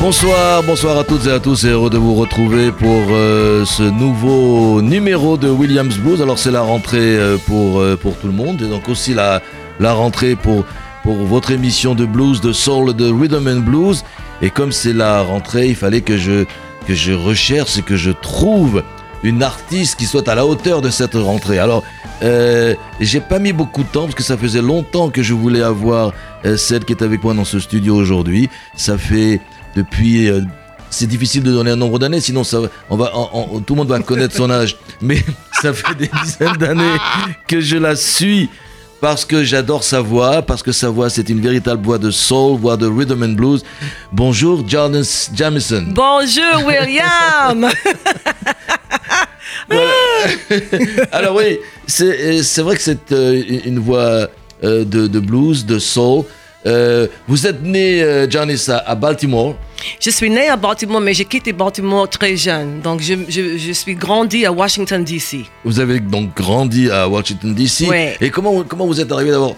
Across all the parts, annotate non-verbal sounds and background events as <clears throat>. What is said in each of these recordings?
Bonsoir, bonsoir à toutes et à tous et heureux de vous retrouver pour euh, ce nouveau numéro de Williams Blues. Alors c'est la rentrée euh, pour, euh, pour tout le monde et donc aussi la, la rentrée pour, pour votre émission de blues, de soul, de rhythm and blues. Et comme c'est la rentrée, il fallait que je, que je recherche et que je trouve une artiste qui soit à la hauteur de cette rentrée. Alors, j'ai pas mis beaucoup de temps parce que ça faisait longtemps que je voulais avoir celle qui est avec moi dans ce studio aujourd'hui. Ça fait depuis. euh, c'est difficile de donner un nombre d'années, sinon ça, on va, on- on- tout le monde va connaître son âge. <laughs> Mais ça fait des dizaines d'années que je la suis parce que j'adore sa voix, parce que sa voix c'est une véritable voix de soul, voix de rhythm and blues. Bonjour, Jordan Jamison. Bonjour William <laughs> <laughs> Alors oui, c'est euh, c'est vrai que c'est euh, une voix de, de blues, de soul. Euh, vous êtes né, euh, Janice, à, Baltimore. Je suis née à Baltimore, mais j'ai quitté Baltimore très jeune. Donc, je, je, je suis grandi à Washington, D.C. Vous avez donc grandi à Washington, D.C. Ouais. Et comment, comment vous êtes arrivé d'abord?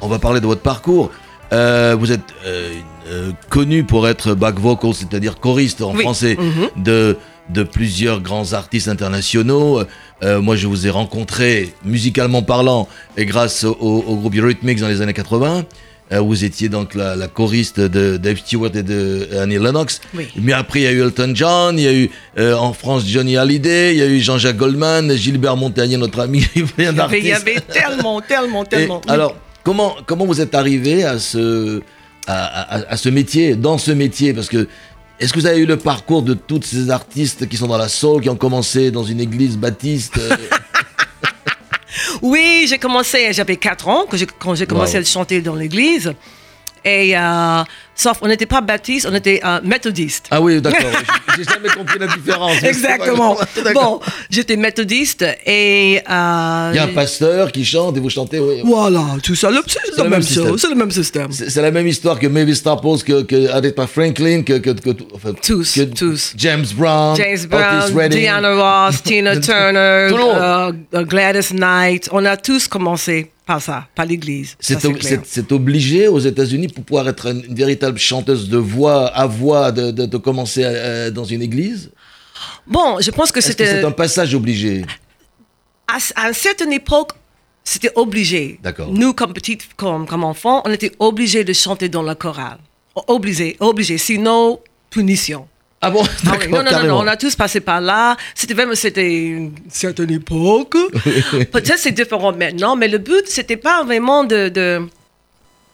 On va parler de votre parcours. Euh, vous êtes euh, connu pour être back vocal, c'est-à-dire choriste en Oui. français Mhm. de, de plusieurs grands artistes internationaux. Euh, moi, je vous ai rencontré, musicalement parlant, et grâce au, au groupe Eurythmics dans les années 80. Euh, vous étiez donc la, la choriste de Dave Stewart et de Annie Lennox. Oui. Mais après, il y a eu Elton John, il y a eu euh, en France Johnny Hallyday, il y a eu Jean-Jacques Goldman, Gilbert Montagnier, notre ami, <laughs> il y a plein avait- il y d'artistes. avait tellement, tellement, tellement. Alors, comment, comment vous êtes arrivé à ce, à, à- à ce métier, dans ce métier? Parce que, est-ce que vous avez eu le parcours de tous ces artistes qui sont dans la soul, qui ont commencé dans une église baptiste euh, Oui, j'ai commencé, j'avais 4 ans quand j'ai, quand j'ai commencé Wow. à chanter dans l'église. Et, euh, sauf, on n'était pas baptiste, on était euh, méthodiste. Ah oui, d'accord. <laughs> J'ai- jamais compris la différence. Exactement. <laughs> Bon, j'étais méthodiste et. euh, Il y a un pasteur qui chante et vous chantez. oui. Voilà, tout ça. C'est, le même chose, c'est le même système. C'est la même histoire que Mavis Staples, que, que Aretha Franklin, que, que, que- enfin, Tous, que tous. James Brown, James Brown. Diana Ross, Tina <laughs> Turner, euh, Gladys Knight. On a tous commencé par ça, par l'église. C'est obligé aux États-Unis pour pouvoir être une, une véritable chanteuse de voix à voix de, de- de commencer euh, dans une église? Bon, je pense que c'était. c'est un passage obligé? À, à une certaine époque, c'était obligé. D'accord. Nous, comme petites, comme, comme enfants, on était obligés de chanter dans la chorale. Obligé, obligé. Sinon, punition. Ah bon? Ah oui, non, non, non, on a tous passé par là. C'était vraiment, c'était une certaine époque. <laughs> Peut-être c'est différent maintenant, mais le but, c'était pas vraiment de, de,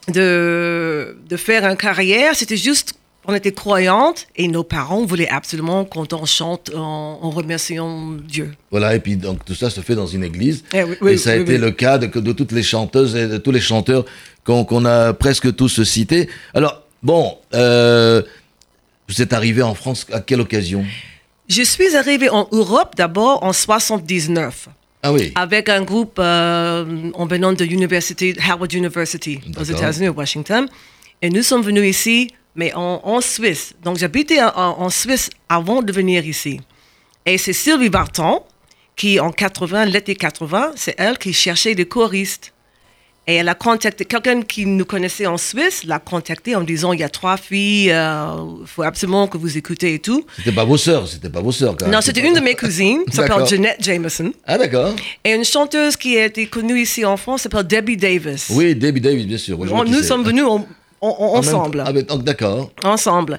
de, de faire une carrière, c'était juste, on était croyantes et nos parents voulaient absolument qu'on en chante en, en remerciant Dieu. Voilà, et puis donc tout ça se fait dans une église. Eh oui, oui, et ça a oui, été le cas de, de toutes les chanteuses et de tous les chanteurs qu'on qu'on a presque tous cités. Alors, bon, euh, vous êtes arrivé en France à quelle occasion? Je suis arrivée en Europe d'abord en 79 Ah oui, avec un groupe euh, en venant de l'université, Howard University, aux. États-Unis, à Washington. Et nous sommes venus ici, mais en, en Suisse. Donc j'habitais en, en- en Suisse avant de venir ici. Et c'est Sylvie Barton qui, en 80, l'été 80, c'est elle qui cherchait des choristes. Et elle a contacté quelqu'un qui nous connaissait en Suisse, l'a contacté en disant il y a trois filles, il faut absolument que vous écoutez et tout. c'était pas vos sœurs, c'était pas vos sœurs quand même. Non, c'était une de mes cousines, s'appelle Jeanette Jameson. Ah d'accord. Et une chanteuse qui a été connue ici en France s'appelle Debbie Davis. Oui, Debbie Davis, bien sûr. On- nous sommes venus en- en- en- ensemble. Ah, d'accord. Ensemble.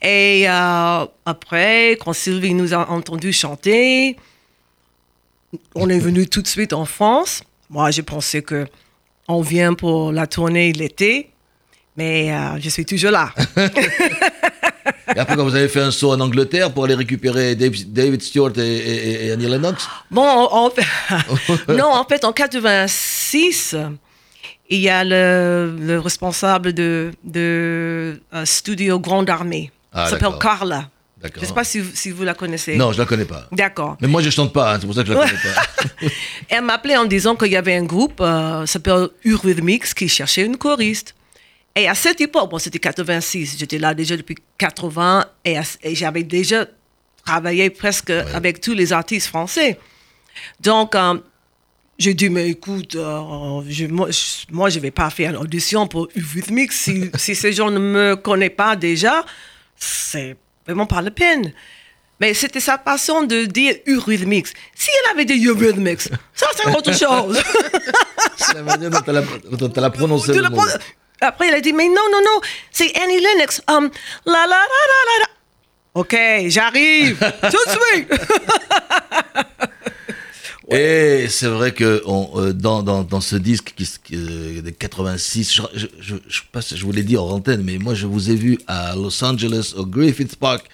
Et euh, après, quand Sylvie nous a entendu chanter, on est venu tout de suite en France. Moi, j'ai pensé que on vient pour la tournée l'été, mais euh, je suis toujours là. <laughs> Et après, quand vous avez fait un saut en Angleterre pour aller récupérer Dave- David Stewart et, et- et Annie Lennox, Bon, fait, <laughs> non, en fait, en 86, il y a le, le responsable de, de euh, Studio Grande Armée. Ah, s'appelle. Carla. Je ne sais pas si, si, vous la connaissez. Non, je la connais pas. D'accord. Mais moi, je chante pas, hein, c'est pour ça que je la connais pas. <laughs> Elle m'appelait en disant qu'il y avait un groupe, euh, s'appelle Eurythmics, qui cherchait une choriste. Et à cette époque, bon, c'était 86, j'étais là déjà depuis 80 et, j'avais déjà travaillé presque avec tous les artistes français. Donc, euh, j'ai dit, mais écoute, euh, je, moi, je ne vais pas faire l'audition pour Eurythmics. Si, <laughs> si ces gens ne me connaissent pas déjà, c'est vraiment pas la peine. Mais c'était sa façon de dire Eurythmics. Si elle avait dit Eurythmics, ça c'est autre <laughs> chose. c'est la manière dont tu l'as prononcé. Après, elle a dit, mais non, non, non, c'est Annie Lennox. Um, la, la, la, la, la. OK, j'arrive <laughs> tout de suite. <laughs> Et c'est vrai que on, euh, dans, dans, dans, ce disque qui, euh, de 86, je, je, je, je, je vous l'ai dit en antenne, mais moi je vous ai vu à Los Angeles, au Griffith Park,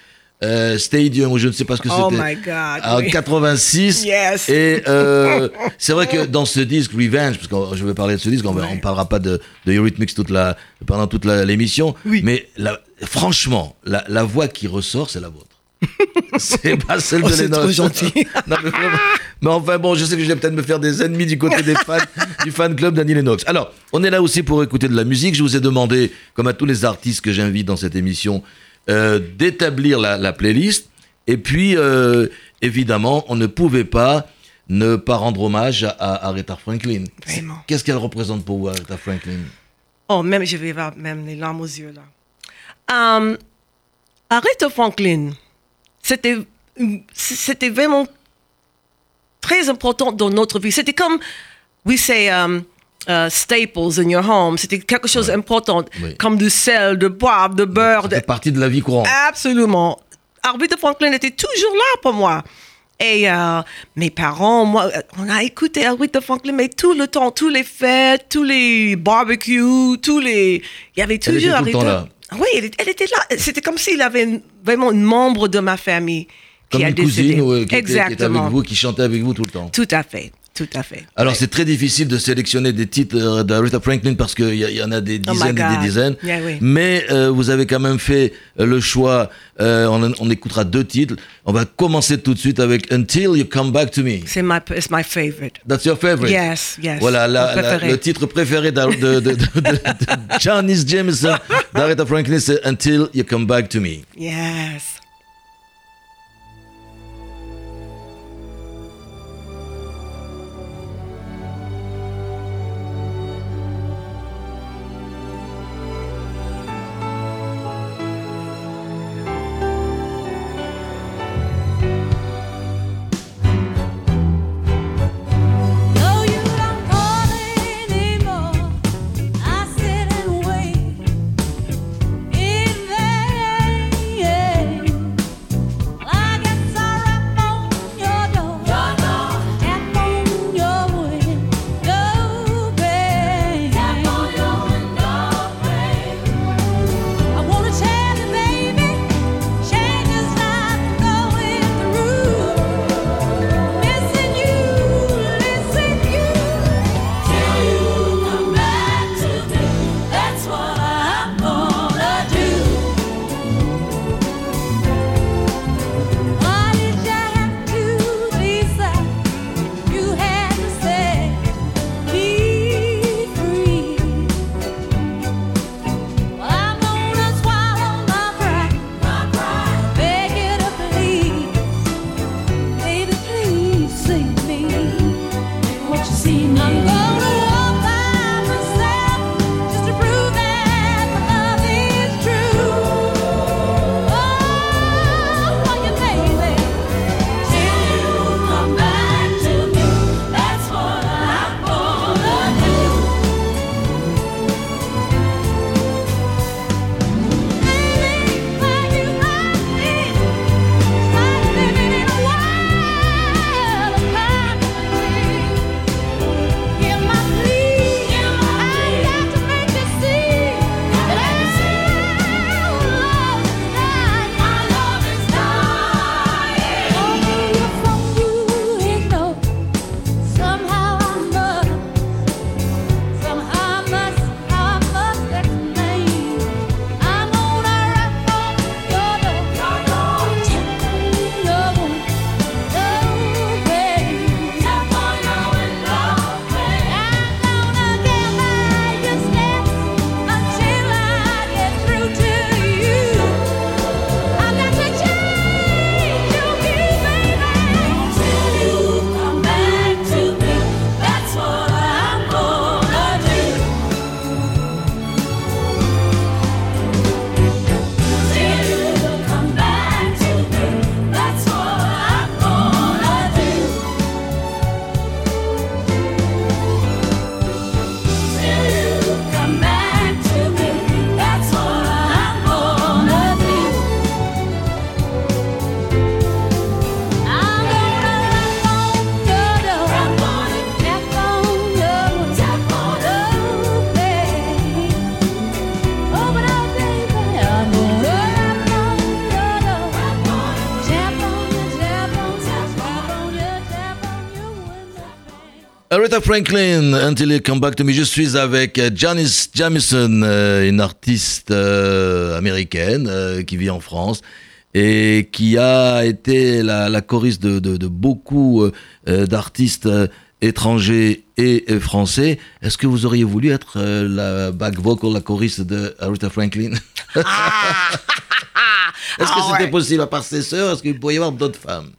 euh, Stadium, ou je ne sais pas ce que oh c'était. Oh my God. En 86. <laughs> Yes. Et euh, c'est vrai que <laughs> dans ce disque Revenge, parce que je vais parler de ce disque, on ne parlera pas de, de Eurythmics toute la, pendant toute l'émission. Oui. Mais la, franchement, la, la voix qui ressort, c'est la vôtre. <laughs> c'est pas celle de oh, C'est trop gentil. non, mais, mais, enfin bon, je sais que je vais peut-être me faire des ennemis du côté des fans <laughs> du fan club d'Annie Lennox. Alors, on est là aussi pour écouter de la musique. Je vous ai demandé, comme à tous les artistes que j'invite dans cette émission, euh, d'établir la, playlist. Et puis, euh, évidemment, on ne pouvait pas ne pas rendre hommage à, Aretha Franklin. Qu'est-ce qu'elle représente pour vous, Aretha Franklin? Oh, même, je vais avoir même les larmes aux yeux là. Um, Aretha Franklin, c'était, c'était vraiment très important dans notre vie. C'était comme, we say, um, Uh, staples in your home. C'était quelque chose d'important, comme du sel, de bois, de beurre. C'est partie de la vie courante. Absolument. Arbude Franklin était toujours là pour moi. Et euh, mes parents, moi, on a écouté Aretha Franklin, mais tout le temps, tous les fêtes, tous les barbecues, tous les. Il y avait toujours elle là. Oui, elle, était là. C'était comme s'il avait vraiment un membre de ma famille. Comme qui une a cousine ou, euh, Était, qui, était, avec vous, qui chantait avec vous tout le temps. Tout à fait. Tout à fait. Alors, c'est très difficile de sélectionner des titres euh, d'Aretha Franklin parce qu'il y, y, en a des oh dizaines et des dizaines. Yeah, oui. Mais euh, vous avez quand même fait le choix. Euh, on, on, écoutera deux titres. On va commencer tout de suite avec Until You Come Back to Me. C'est my, it's my favorite. That's your favorite? Yes, yes. Voilà, la, la, le titre préféré de, de, de, de, de <laughs> Janice Jameson, d'Aretha Franklin, c'est Until You Come Back to Me. Yes. Aretha Franklin, Until You Come Back to Me. Je suis avec euh, Janice Jamison, euh, une artiste euh, américaine qui vit en France et qui a été la, la choriste de, de, de beaucoup d'artistes étrangers et français. Est-ce que vous auriez voulu être la back vocal, la choriste de Aretha Franklin? <laughs> Est-ce que Ah c'était ouais. possible à part ses sœurs? Est-ce qu'il pourrait y avoir d'autres femmes?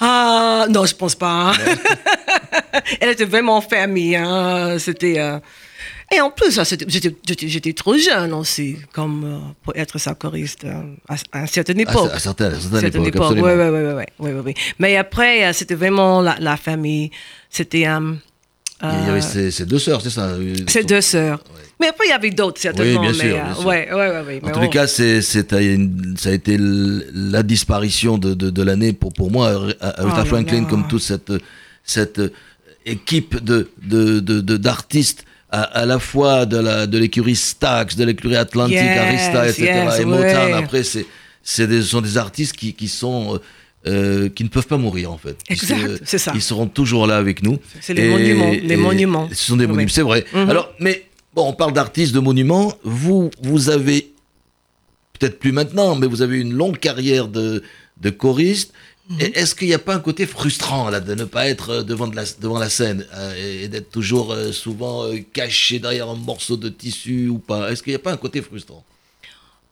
Ah, non, je pense pas. <laughs> <laughs> Elle était vraiment famille. Hein. C'était. euh, Et en plus, j'étais trop jeune aussi, comme euh, pour être sa choriste euh, à, à une certaine à, époque. à certaines, à certaines Certaine époques, ouais, ouais, ouais, ouais, ouais. Mais après, c'était vraiment la, la famille. C'était euh, Il y avait ses, ses deux sœurs, c'est ça ses deux sœurs. Mais après, il y avait d'autres, certainement. bien mais, sûr, euh, bien sûr. Ouais, En mais tous on- les cas, ça a été la disparition de, de, de l'année pour, pour moi. Aretha Oh Franklin, comme toute cette, cette équipe de, de, de, d'artistes, à, à la fois de, la, de l'écurie Stax, de l'écurie Atlantique, Yes, Arista, etc. yes, et Motown. ouais. Après, c'est, c'est des, sont des artistes qui, qui sont. euh, qui ne peuvent pas mourir en fait. Exact, se- c'est ça. Ils seront toujours là avec nous. C'est les monuments, les monuments. Ce sont des Oui. monuments, c'est vrai. Mhm. Alors, mais bon, on parle d'artistes, de monuments. Vous, vous avez peut-être plus maintenant, mais vous avez une longue carrière de, de choriste. Mhm. Est-ce qu'il n'y a pas un côté frustrant là de ne pas être euh, devant, de la, devant la scène euh, et d'être toujours euh, souvent euh, caché derrière un morceau de tissu ou pas? Est-ce qu'il n'y a pas un côté frustrant?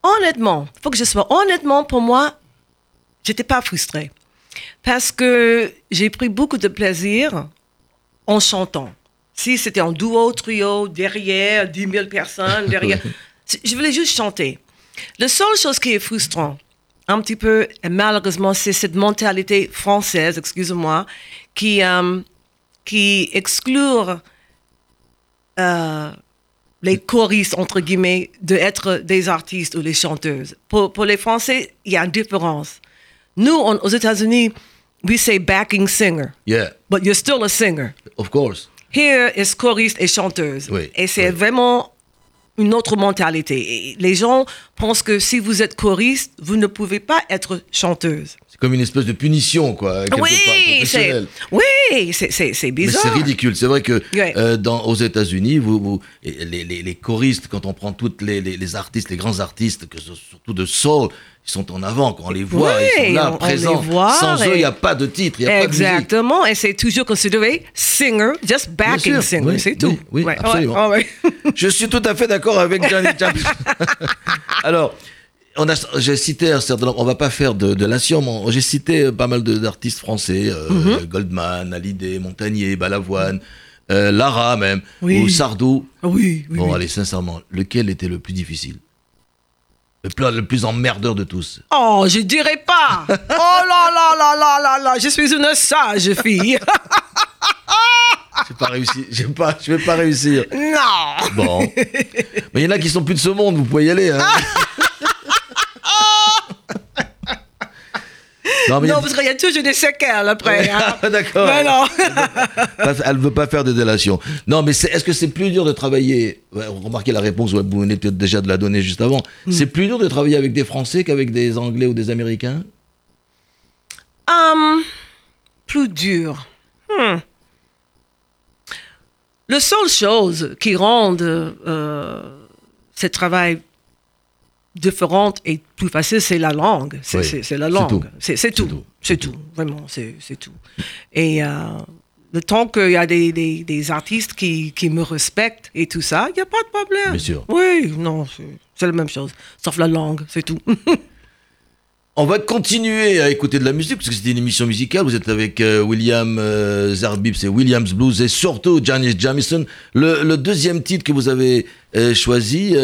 Honnêtement, faut que je sois honnêtement pour moi, j'étais pas frustrée parce que j'ai pris beaucoup de plaisir en chantant. Si c'était en duo, trio, derrière 10 000 personnes, derrière, <laughs> je voulais juste chanter. La seule chose qui est frustrant, un petit peu, malheureusement, c'est cette mentalité française, excusez-moi, qui, euh, qui exclut euh, les choristes, entre guillemets, d'être des artistes ou des chanteuses. Pour, pour les Français, il y a une différence. Nous, on- aux États-Unis, we say backing singer, Yeah, but you're still a singer. of course. Here is choriste et chanteuse. Oui, et c'est oui. vraiment une autre mentalité. Et les gens pensent que si vous êtes choriste, vous ne pouvez pas être chanteuse. C'est comme une espèce de punition, quoi, quelque Oui, c'est oui, c'est- bizarre. c'est ridicule. C'est vrai que Ouais. euh, dans, aux États-Unis, vous, les, les- les choristes, quand on prend toutes les, les- artistes, les grands artistes, que ce- surtout de soul, ils sont en avant. Quand on les voit, Ouais, ils sont là, on- on présents. les voit Sans eux, il n'y a pas de titre, il n'y a pas de musique. Exactement, et c'est toujours considéré singer, just backing singer, oui, c'est oui, tout. oui, Ouais, absolument. ouais, ouais, ouais. Je suis tout à fait d'accord avec <laughs> Johnny James. <laughs> Alors, on a, j'ai cité un certain nombre, on va pas faire de, de l'ation, mais j'ai cité pas mal d'artistes français, euh, Mhm. Goldman, Hallyday, Montagnier, Balavoine, euh, Lara même, Oui. ou Sardou. Oui, oui, Bon, oui. allez, sincèrement, lequel était le plus difficile? Le plus, le plus emmerdeur de tous Oh, je dirais pas. <laughs> Oh là là là là là là, je suis une sage fille. <laughs> J'ai pas réussi, j'ai pas, je vais pas réussir. non. Bon. Mais il y en a qui sont plus de ce monde, vous pouvez y aller. Hein. <laughs> non, mais Non, parce qu'il y a toujours des séquelles après. <laughs> hein. Ah, D'accord. Mais non. Pas- Elle veut pas faire de délation. Non, mais est-ce que c'est plus dur de travailler Remarquez la réponse, ouais, vous venez peut-être déjà de la donner juste avant. Hmm. C'est plus dur de travailler avec des Français qu'avec des Anglais ou des Américains? Hum, plus dur. Hmm. La seule chose qui rend euh, ce travail différent et plus facile, c'est la langue. C'est Oui, la c'est langue. tout. C'est tout. tout. C'est tout. Vraiment, c'est tout. Et euh, le temps qu'il y a des, des- des artistes qui, qui me respectent et tout ça, il n'y a pas de problème. Bien sûr. Oui, non, c'est- la même chose. Sauf la langue, c'est tout. <laughs> On va continuer à écouter de la musique parce que c'était une émission musicale. Vous êtes avec euh, William euh, Zarbib, c'est Williams Blues et surtout Janice Jamison. Le, le deuxième titre que vous avez euh, choisi,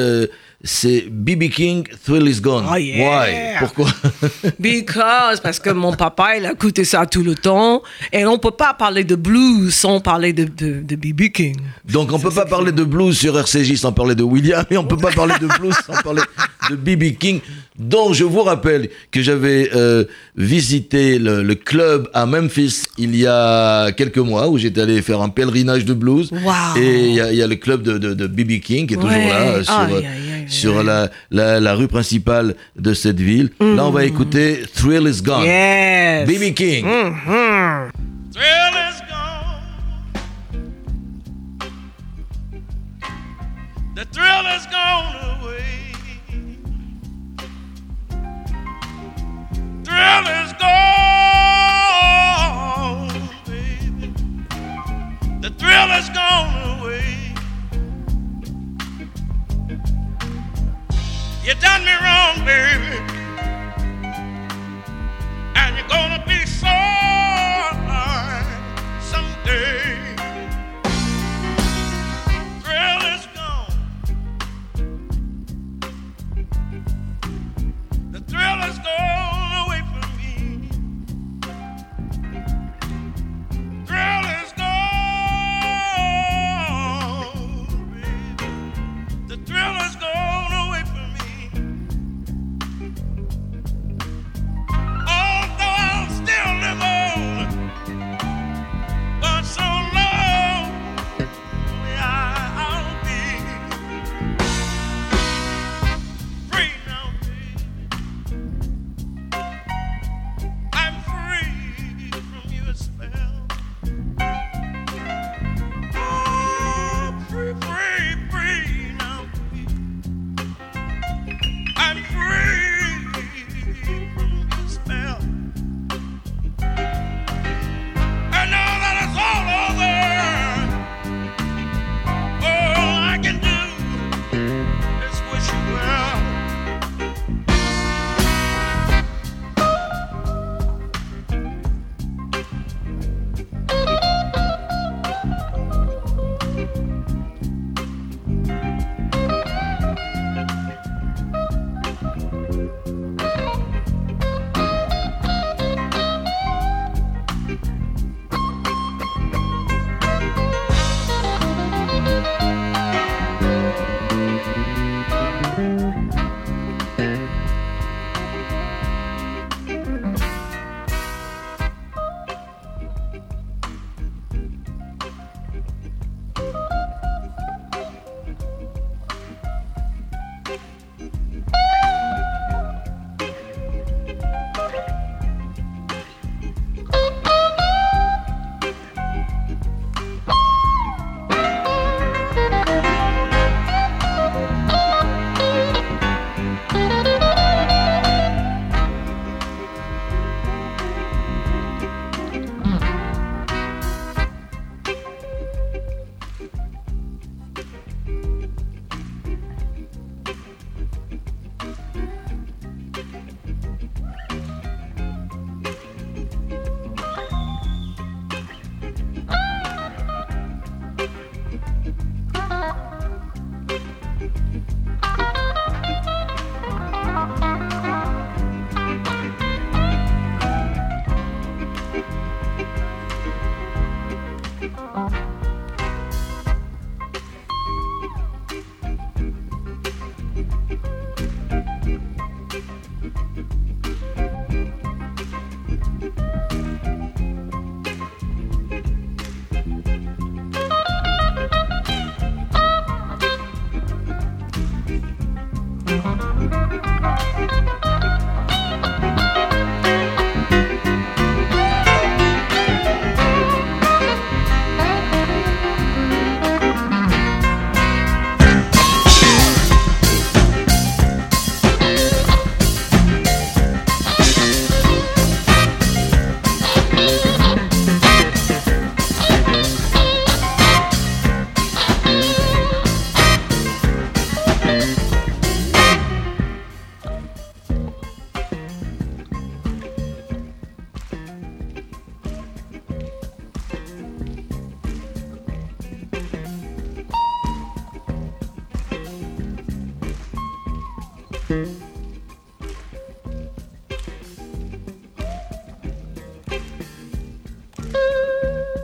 c'est BB King, Thrill Is Gone. Oh, yeah. Why? Pourquoi? <laughs> Because, parce que mon papa, il a écouté ça tout le temps. Et on peut pas parler de blues sans parler de, de, de B.B. King. Donc on peut pas parler de blues sur RCJ sans parler de William et on peut pas parler de blues sans parler de BB King. Donc je vous rappelle que j'avais euh, visité le, le club à Memphis il y a quelques mois où j'étais allé faire un pèlerinage de blues. Wow. Et il y, a- il y a le club de, BB King qui est toujours là euh, sur, euh, aïe, aïe, sur la, rue principale de cette ville. Mm. Là, on va écouter Thrill is Gone. Yes. BB King. Mm-hmm. Thrill is gone. The thrill is gone away. Thrill is gone. The thrill is gone away. Done me wrong, baby. And you're gonna be sorry someday.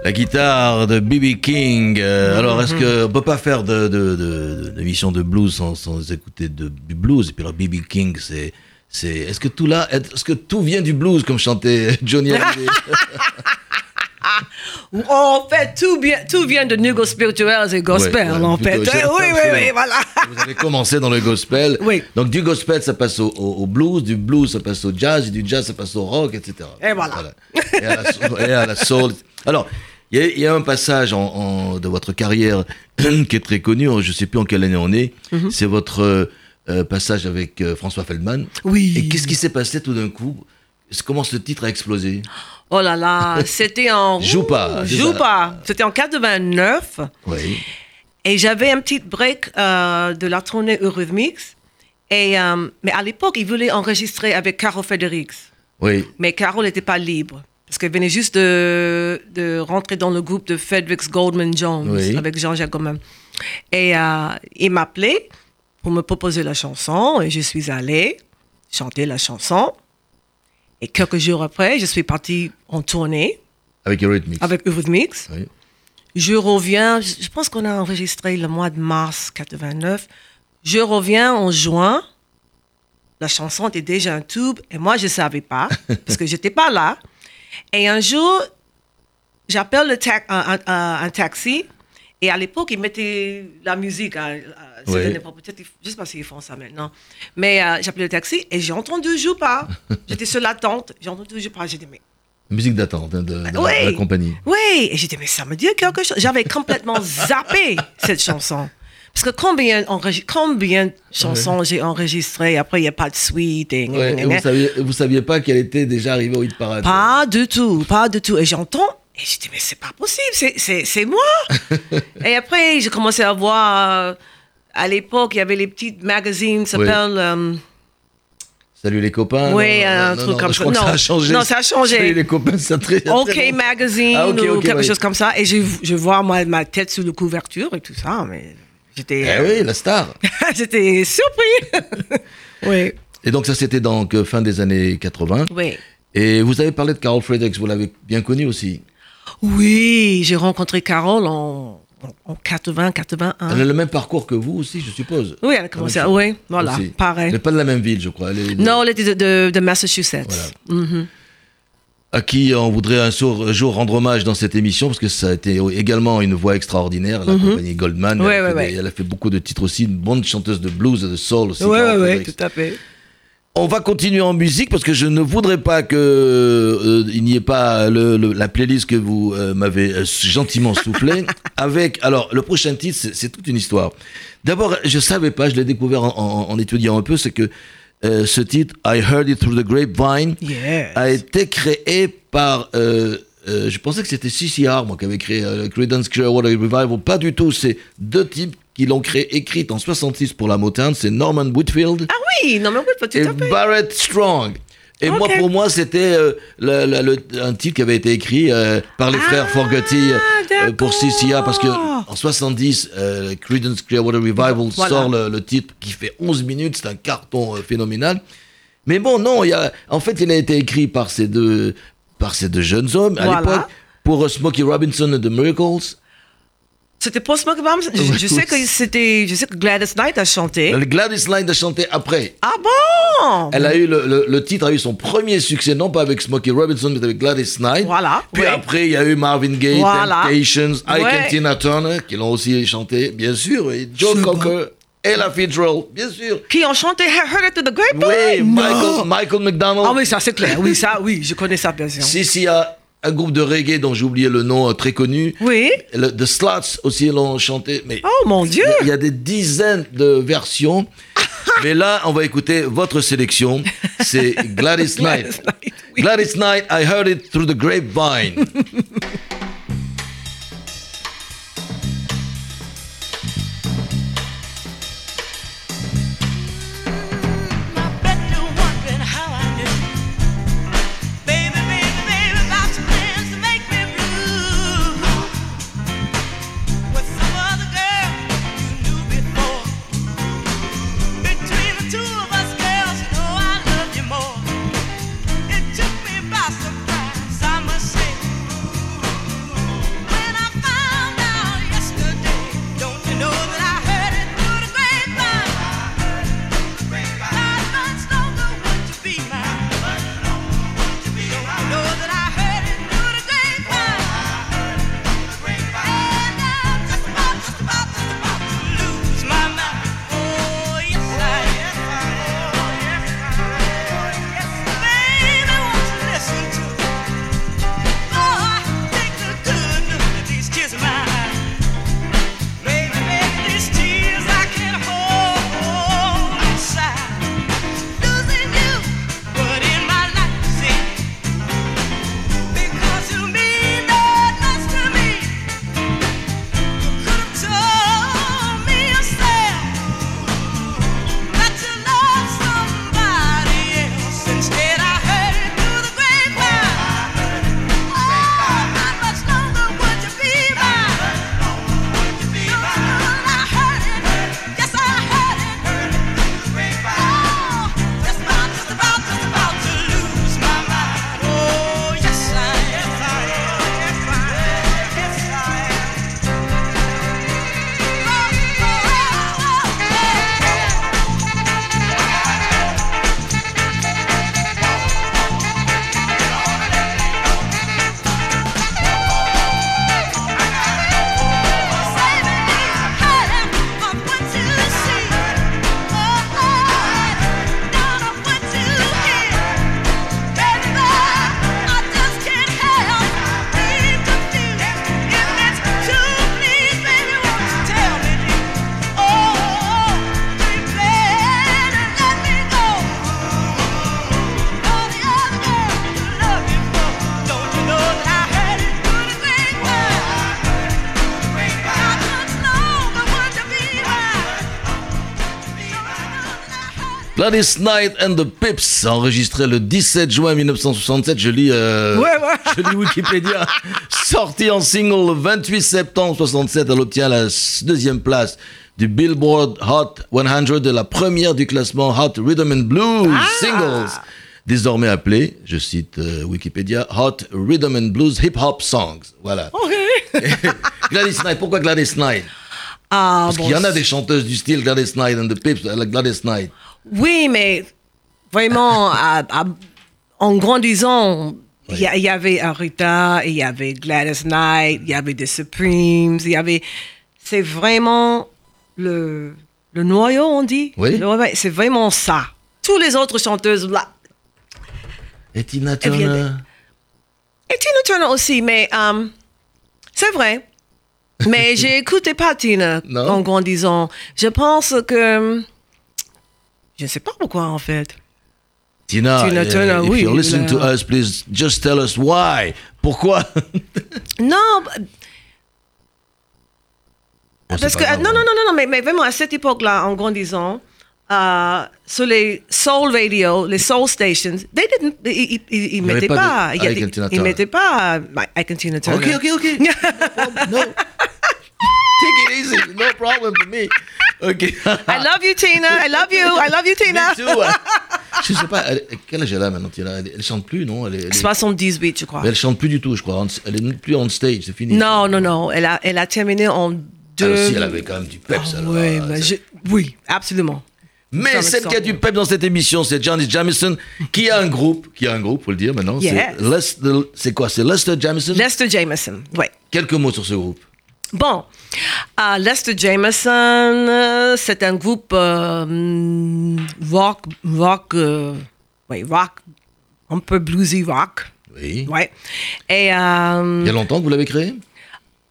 La guitare de B.B. King. euh, alors, est-ce qu'on peut pas faire de, de, de, blues sans, écouter de, blues? Et puis B.B. King, c'est, c'est, est-ce que tout là, est-ce que tout vient du blues comme chantait Johnny Hallyday? <laughs> En fait, tout, bien, tout vient de Nugo Spirituals et Gospel, Ouais, ouais, en fait. oui, oui, oui, voilà. Vous avez commencé dans le gospel. Oui. Donc du gospel, ça passe au, au- au blues, du blues, ça passe au jazz, et du jazz, ça passe au rock, etc. Et voilà. Et, à la, soul- et à la soul. Alors, il y, a- il y a un passage en, en- de votre carrière <clears throat> qui est très connu. Je ne sais plus en quelle année on est. Mhm. C'est votre euh, euh, passage avec euh, François Feldman. Oui. Et qu'est-ce qui s'est passé tout d'un coup? Comment ce titre a explosé? Oh là là, <laughs> c'était en... Joue pas, Joue pas. C'était en 89. Oui. Et j'avais un petit break euh, de la tournée Eurythmics. Et, euh, mais à l'époque, il voulait enregistrer avec Caro Fredericks. Oui. Mais Caro n'était pas libre. Parce qu'elle venait juste de, de rentrer dans le groupe de Fredericks Goldman Jones Oui. avec Jean-Jacques Goldman. Et euh, il m'appelait pour me proposer la chanson. Et je suis allée chanter la chanson. Et quelques jours après, je suis partie en tournée Avec Eurythmics. avec Eurythmics. Oui. Je reviens, je je pense qu'on a enregistré le mois de mars 89. Je reviens en juin. La chanson était déjà un tube et moi, je ne savais pas <laughs> parce que j'étais pas là. Et un jour, j'appelle le ta- un, un- un- un taxi et à l'époque, ils mettaient la musique. à- à- Oui. peut-être Je ne sais pas s'ils font ça maintenant. Mais euh, j'appelais le taxi et j'ai entendu Je pas. <laughs> J'étais sur l'attente. J'ai entendu Je pas. J'ai dit, mais Musique d'attente hein, de, de la- oui. de la compagnie. Oui, et j'ai dit, mais ça me dit quelque chose. J'avais complètement <laughs> zappé cette chanson. Parce que combien, combien de chansons j'ai enregistrées, après il n'y a pas de suite. Et, Ouais, et vous, saviez, vous saviez pas qu'elle était déjà arrivée au hit parade. Pas du tout, pas du tout. Et j'entends, et j'ai dit, mais c'est pas possible, c'est- moi. <laughs> et après, j'ai commencé à voir, euh, à l'époque, il y avait les petites magazines qui s'appellent... euh, Salut les copains. Oui, non, un non, truc non, comme je ça. crois que ça a changé. Non, ça a changé. Salut les copains, c'est très. très OK longtemps. Magazine Ah, ou quelque chose comme ça. Et je, je vois moi, ma tête sous la couverture et tout ça, mais j'étais Eh oui, la star. <laughs> j'étais surpris. <laughs> oui, Et donc ça c'était donc fin des années 80. oui. Et vous avez parlé de Carol Fredericks, vous l'avez bien connu aussi. Oui, j'ai rencontré Carole en, en 80, 81. Elle a le même parcours que vous aussi, je suppose. Oui, elle a commencé. À- Oui, voilà, Aussi. pareil. Mais pas de la même ville, je crois. Elle est- Non, elle était de, de, de Massachusetts. Mhm. À qui on voudrait un jour, un jour rendre hommage dans cette émission, parce que ça a été également une voix extraordinaire, la compagnie Goldman. Ouais, elle, a ouais, fait des- elle a fait beaucoup de titres aussi, une bonne chanteuse de blues et de soul aussi. Oui, oui, oui, tout à fait. On va continuer en musique parce que je ne voudrais pas que euh, il n'y ait pas le- le- la playlist que vous euh, m'avez euh, gentiment soufflé <laughs> avec. Alors le prochain titre, c'est toute une histoire. D'abord, je savais pas, je l'ai découvert en, en- en étudiant un peu, c'est que euh, ce titre, I Heard It Through the Grapevine, Yes. a été créé par. je pensais que c'était CCR, moi, qui avait créé le Creedence Clearwater Revival. Pas du tout. C'est deux types qui l'ont créé, écrite en 66 pour la Motown. C'est Norman Whitfield Ah oui, pas tout et. Barrett Strong. Et moi, pour moi, c'était euh, le- le- le- un titre qui avait été écrit euh, par les frères Fogerty euh, pour CCA parce que en 70, euh, Creedence Clearwater Revival Voilà. sort le, le titre qui fait 11 minutes, c'est un carton euh, phénoménal. Mais bon, non, il y a, en fait, il a été écrit par ces deux, par ces deux jeunes hommes à Voilà. l'époque pour euh, Smokey Robinson et The Miracles. C'était Smoke Bombs. Je, je sais que c'était, je sais que Gladys Knight a chanté. Gladys Knight a chanté après. Ah bon? Elle a eu le, le- le titre a eu son premier succès, non pas avec Smokey Robinson, mais avec Gladys Knight. Voilà, Puis ouais. après, il y a eu Marvin Gaye, Voilà. Temptations, Ike Ouais. and Tina Turner, qui l'ont aussi chanté, bien sûr, et Joe Cocker, Ella Fitzgerald, bien sûr. Qui ont chanté Heard It to the Grapevine? Oui. Michael, Michael McDonald. Ah oui, ça c'est clair. Oui, ça, oui, je connais ça bien sûr. Si, si, il y a un groupe de reggae dont j'ai oublié le nom, euh, très connu. Oui. Le- The Sluts aussi l'ont chanté, mais Oh mon Dieu. il y a des dizaines de versions. <laughs> mais là, on va écouter votre sélection. C'est <laughs> Gladys Knight. Gladys Knight, oui. Gladys Knight, I heard it through the grapevine. <laughs> Gladys Knight and the Pips, enregistré le 17 juin 1967. Je lis, euh, Ouais, ouais. <laughs> je lis Wikipédia. Sorti en single le 28 septembre 67, elle obtient la deuxième place du Billboard Hot 100 de la première du classement Hot Rhythm and Blues Ah. Singles. Désormais appelé, je cite euh, Wikipédia, Hot Rhythm and Blues Hip Hop Songs. Voilà. <laughs> Gladys Knight, pourquoi Gladys Knight? Ah, Parce bon, qu'il y en a des chanteuses du style Gladys Knight and the Pips, la Gladys Knight. Oui, mais vraiment, à- à- en grandissant, il y, avait Arita, il y avait Gladys Knight, il y avait The Supremes, il y avait. C'est vraiment le, le noyau, on dit? Oui. C'est vraiment ça. Tous les autres chanteuses, là. Et Tina Turner. Et Tina Turner aussi, mais euh, c'est vrai. Mais <laughs> j'ai écouté pas Tina Non? en grandissant. Je pense que. Je ne sais pas pourquoi, en fait. Tina, Tina Turner, if oui, you're listening to us, please just tell us why. Pourquoi? <laughs> Non, bah, Bon, parce que. grave, non, non, hein. non, non, non, mais, mais vraiment, à cette époque-là, en grandissant, euh, sur les soul radio, les soul stations, they didn't, ils, ils, ils, ils mettaient pas de ils Turner. mettaient pas Ike and Tina Turner. Ok, ok, ok. no. <laughs> Take it easy. No problem for me. Ok. I love you, Tina. I love you. I love you, Tina. <laughs> Je sais pas, elle- quel âge elle a maintenant, Tina? Elle, elle chante plus, non? Elle, est- elle, est- 78, je crois. mais elle chante plus du tout, je crois. On- Elle est plus on stage, c'est fini. Non, non, non. Elle a, elle a terminé en deux. Elle aussi, elle avait quand même du peps. Ah alors, oui, je- absolument. Mais celle qui a du pep dans cette émission, c'est Janis Jamison, qui a un groupe, qui a un groupe, faut le dire maintenant. Yes. C'est quoi? C'est Lester Jamison Lester Jameson, oui. Quelques mots sur ce groupe. Bon, Lester Jameson, euh, c'est un groupe euh, rock, rock, euh, oui, rock, un peu bluesy rock, Oui. ouais. Et euh, Il y a longtemps que vous l'avez créé?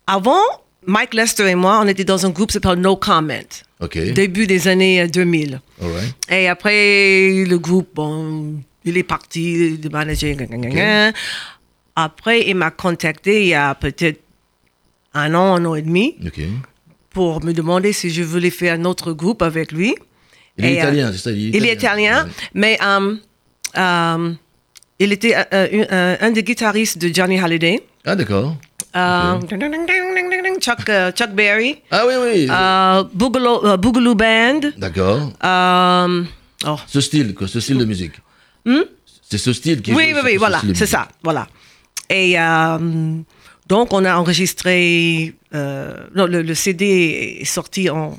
Avant, Mike Lester et moi, on était dans un groupe qui s'appelle No Comment, Ok. début des années euh, 2000. All right. Et après, le groupe, bon, il est parti, le manager. Après, il m'a contacté il y a peut-être un an, un an et demi, pour me demander si je voulais faire un autre groupe avec lui. Il est Et, euh, italien, c'est ça Il est Il est italien, mais euh, euh, il était un, un des guitaristes de Johnny Hallyday. Ah, d'accord. Euh, Chuck, Chuck Berry, Ah, oui, oui. euh, Boogaloo, euh, Boogaloo Band. D'accord. oh, Ce style, quoi, ce style de musique. C'est ce style qui. Hmm? Oui, oui, oui, voilà, c'est ça, voilà. Et donc, on a enregistré. euh, non, le, le CD est sorti en.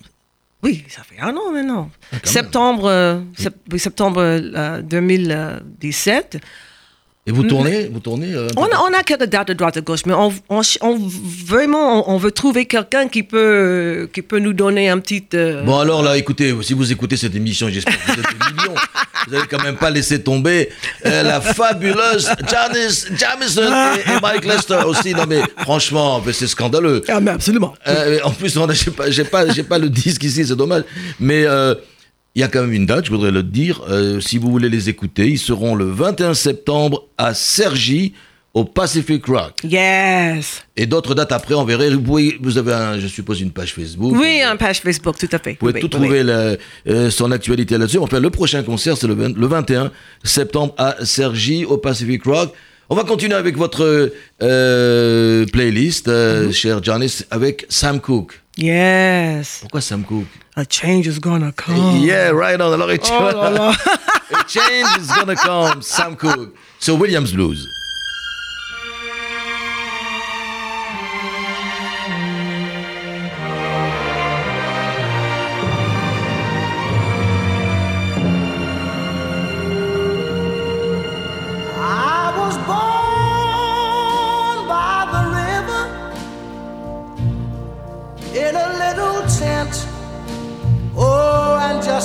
Oui, ça fait un an maintenant. Ah, septembre, euh, oui, septembre euh, 2017. Et vous tournez, vous tournez. euh, On a, on a quelques dates de droite à gauche, mais on, on, on- vraiment, on, on veut trouver quelqu'un qui peut, qui peut nous donner un petit. euh, Bon alors là, écoutez, si vous écoutez cette émission, j'espère que vous êtes des <laughs> millions. Vous n'allez quand même pas laisser tomber euh, la fabuleuse Janice Jamison et, et Mike Lester aussi. Non mais franchement, c'est scandaleux. Ah, mais absolument. Euh, en plus, j'ai pas, j'ai pas, j'ai pas le disque ici, c'est dommage. Mais euh, il y a quand même une date, je voudrais le dire. Euh, si vous voulez les écouter, ils seront le 21 septembre à Cergy au Pacific Rock. Yes. Et d'autres dates après, on verra. Vous, pouvez- vous avez, un, je suppose, une page Facebook. Oui, une page Facebook, tout à fait. Vous pouvez Oui, tout oui. trouver la- euh, son actualité là-dessus. Enfin, le prochain concert, c'est le, 20 le 21 septembre à Cergy, au Pacific Rock. On va continuer avec votre euh, playlist, Mhm. euh, cher Janice, avec Sam Cooke. Yes. Pourquoi Sam Cooke? A change is gonna come. Yeah, right on. Alors, et Oh vois, là là. <laughs> A change is gonna come, Sam Cooke. So, Williams Blues.